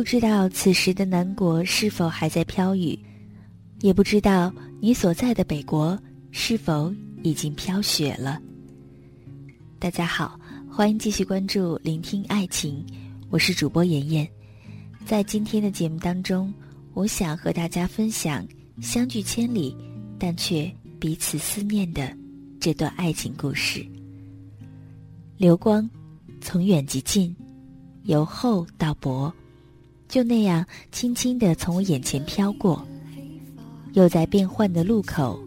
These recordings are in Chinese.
不知道此时的南国是否还在飘雨，也不知道你所在的北国是否已经飘雪了。大家好，欢迎继续关注《聆听爱情》，我是主播妍妍。在今天的节目当中，我想和大家分享相距千里，但却彼此思念的这段爱情故事。流光，从远及近，由厚到薄。就那样轻轻地从我眼前飘过，又在变换的路口，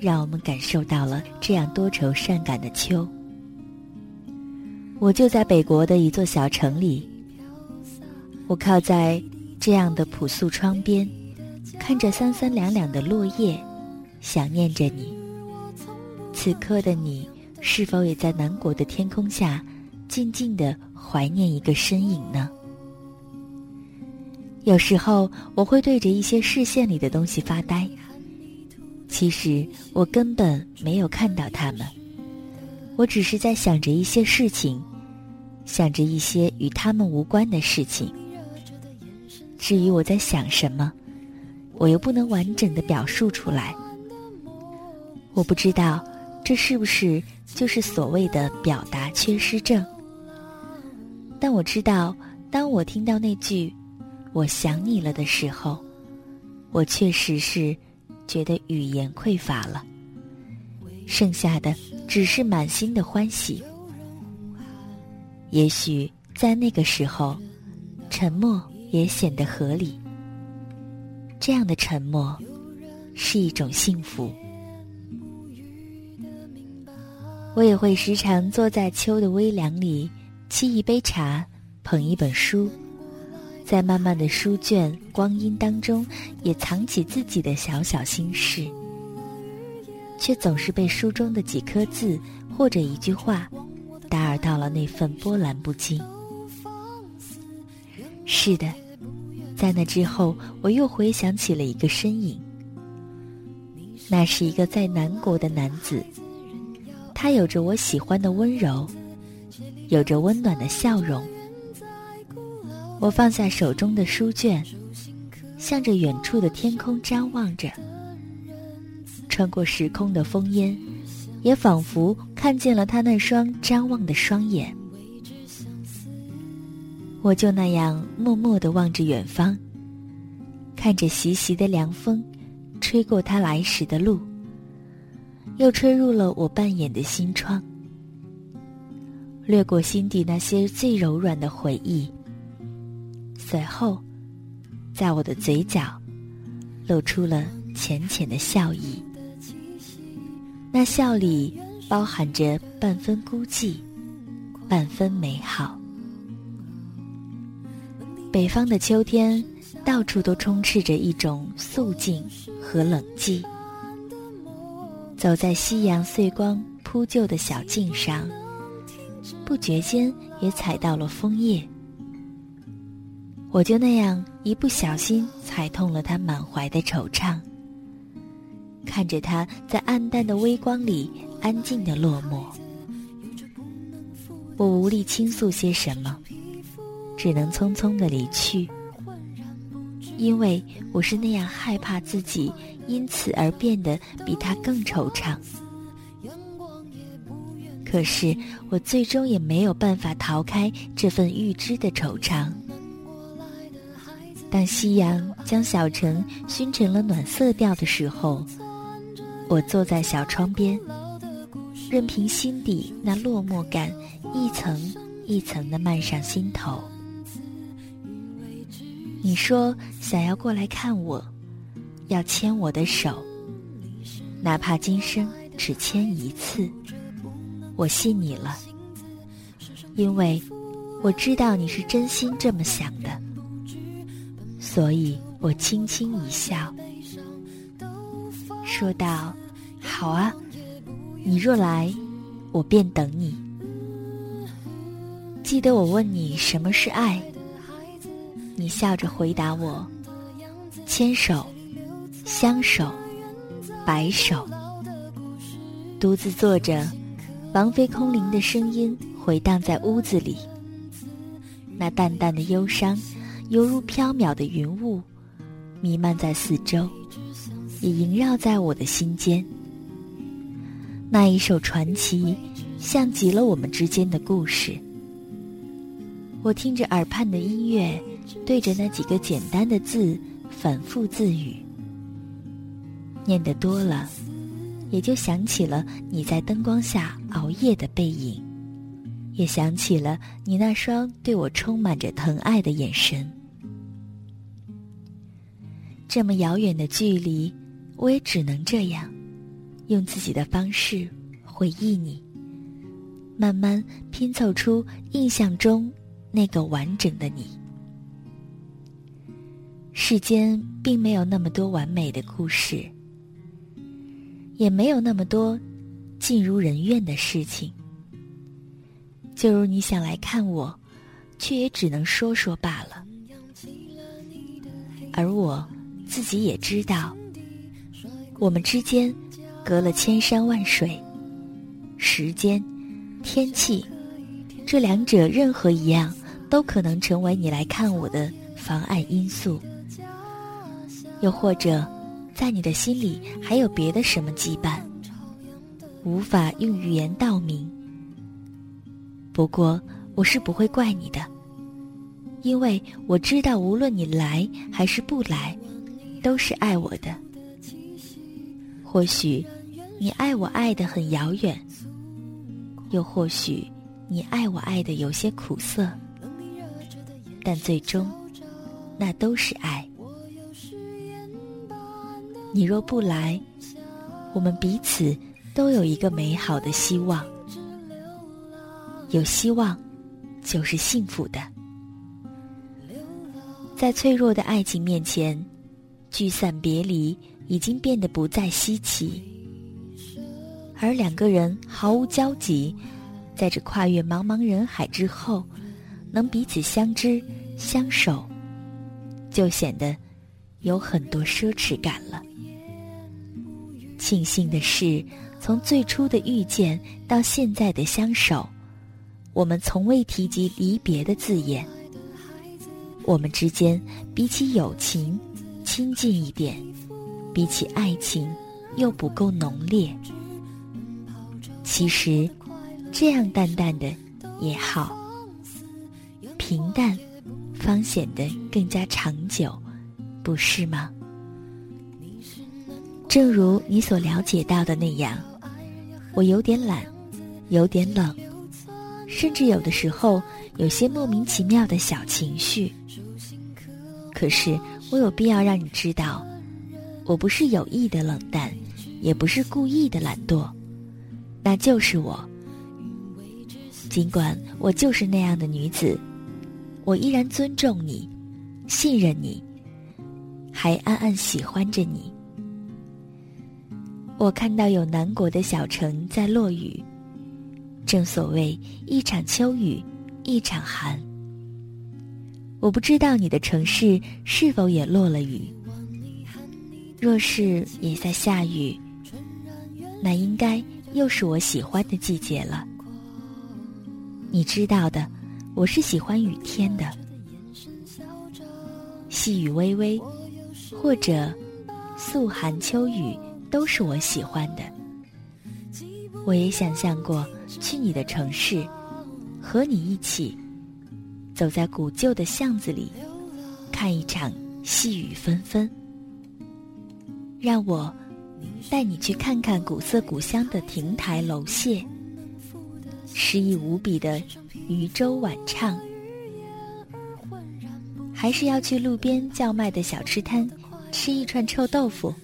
让我们感受到了这样多愁善感的秋。我就在北国的一座小城里，我靠在这样的朴素窗边，看着三三两两的落叶，想念着你。此刻的你，是否也在南国的天空下，静静地怀念一个身影呢？有时候我会对着一些视线里的东西发呆，其实我根本没有看到他们，我只是在想着一些事情，想着一些与他们无关的事情。至于我在想什么，我又不能完整的表述出来。我不知道这是不是就是所谓的表达缺失症，但我知道，当我听到那句。我想你了的时候，我确实是觉得语言匮乏了，剩下的只是满心的欢喜。也许在那个时候，沉默也显得合理。这样的沉默是一种幸福。我也会时常坐在秋的微凉里，沏一杯茶，捧一本书。在漫漫的书卷光阴当中，也藏起自己的小小心事，却总是被书中的几颗字或者一句话打扰到了那份波澜不惊。是的，在那之后，我又回想起了一个身影。那是一个在南国的男子，他有着我喜欢的温柔，有着温暖的笑容。我放下手中的书卷，向着远处的天空张望着。穿过时空的烽烟，也仿佛看见了他那双张望的双眼。我就那样默默地望着远方，看着习习的凉风，吹过他来时的路，又吹入了我半掩的心窗，掠过心底那些最柔软的回忆。随后，在我的嘴角露出了浅浅的笑意，那笑里包含着半分孤寂，半分美好。北方的秋天，到处都充斥着一种肃静和冷寂。走在夕阳碎光铺就的小径上，不觉间也踩到了枫叶。我就那样一不小心踩痛了他满怀的惆怅，看着他在暗淡的微光里安静的落寞，我无力倾诉些什么，只能匆匆的离去，因为我是那样害怕自己因此而变得比他更惆怅。可是我最终也没有办法逃开这份预知的惆怅。当夕阳将小城熏成了暖色调的时候，我坐在小窗边，任凭心底那落寞感一层一层的漫上心头。你说想要过来看我，要牵我的手，哪怕今生只牵一次，我信你了，因为我知道你是真心这么想的。所以我轻轻一笑，说道：“好啊，你若来，我便等你。”记得我问你什么是爱，你笑着回答我：“牵手，相守，白首。”独自坐着，王菲空灵的声音回荡在屋子里。那淡淡的忧伤，犹如飘渺的云雾，弥漫在四周，也萦绕在我的心间。那一首传奇，像极了我们之间的故事。我听着耳畔的音乐，对着那几个简单的字反复自语。念得多了，也就想起了你在灯光下熬夜的背影，也想起了你那双对我充满着疼爱的眼神。这么遥远的距离，我也只能这样，用自己的方式回忆你，慢慢拼凑出印象中。那个完整的你，世间并没有那么多完美的故事，也没有那么多尽如人愿的事情。就如你想来看我，却也只能说说罢了。而我自己也知道，我们之间隔了千山万水，时间、天气，这两者任何一样。都可能成为你来看我的妨碍因素，又或者，在你的心里还有别的什么羁绊，无法用语言道明。不过，我是不会怪你的，因为我知道，无论你来还是不来，都是爱我的。或许，你爱我爱的很遥远，又或许，你爱我爱的有些苦涩。但最终，那都是爱。你若不来，我们彼此都有一个美好的希望。有希望，就是幸福的。在脆弱的爱情面前，聚散别离已经变得不再稀奇。而两个人毫无交集，在这跨越茫茫人海之后。能彼此相知、相守，就显得有很多奢侈感了。庆幸的是，从最初的遇见到现在的相守，我们从未提及离别的字眼。我们之间比起友情亲近一点，比起爱情又不够浓烈。其实，这样淡淡的也好。平淡，方显得更加长久，不是吗？正如你所了解到的那样，我有点懒，有点冷，甚至有的时候有些莫名其妙的小情绪。可是我有必要让你知道，我不是有意的冷淡，也不是故意的懒惰，那就是我。尽管我就是那样的女子。我依然尊重你，信任你，还暗暗喜欢着你。我看到有南国的小城在落雨，正所谓一场秋雨一场寒。我不知道你的城市是否也落了雨，若是也在下雨，那应该又是我喜欢的季节了。你知道的。我是喜欢雨天的，细雨微微，或者素寒秋雨，都是我喜欢的。我也想象过去你的城市，和你一起走在古旧的巷子里，看一场细雨纷纷。让我带你去看看古色古香的亭台楼榭，诗意无比的。渔舟晚唱，还是要去路边叫卖的小吃摊吃一串臭豆腐。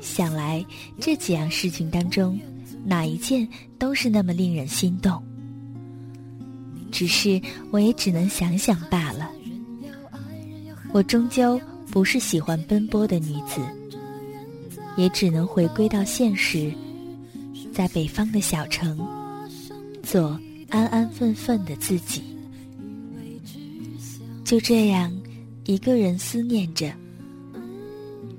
想来这几样事情当中，哪一件都是那么令人心动。只是我也只能想想罢了。我终究不是喜欢奔波的女子，也只能回归到现实，在北方的小城，做安安分分的自己。就这样，一个人思念着，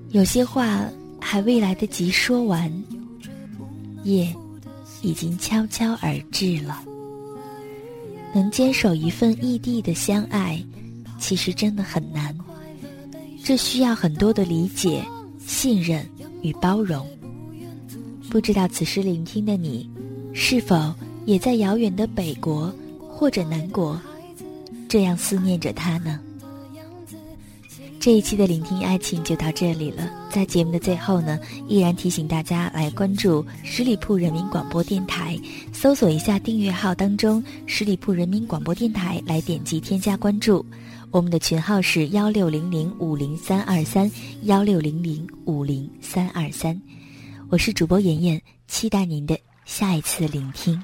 有些话还未来得及说完，夜已经悄悄而至了。能坚守一份异地的相爱。其实真的很难，这需要很多的理解、信任与包容。不知道此时聆听的你，是否也在遥远的北国或者南国，这样思念着他呢？这一期的聆听爱情就到这里了。在节目的最后呢，依然提醒大家来关注十里铺人民广播电台，搜索一下订阅号当中“十里铺人民广播电台”，来点击添加关注。我们的群号是幺六零零五零三二三幺六零零五零三二三，我是主播妍妍，期待您的下一次聆听。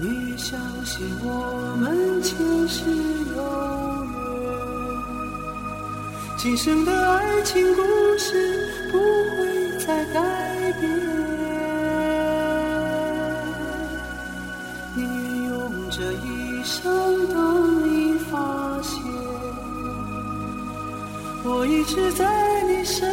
你相信我们前世有缘，今生的爱情故事不会再改变。宁愿用这一生等你发现，我一直在你身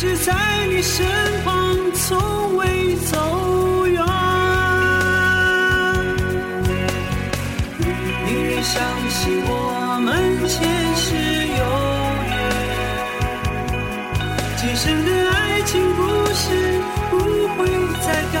直在你身旁，从未走远。宁愿相信我们前世有缘，今生的爱情故事不会再改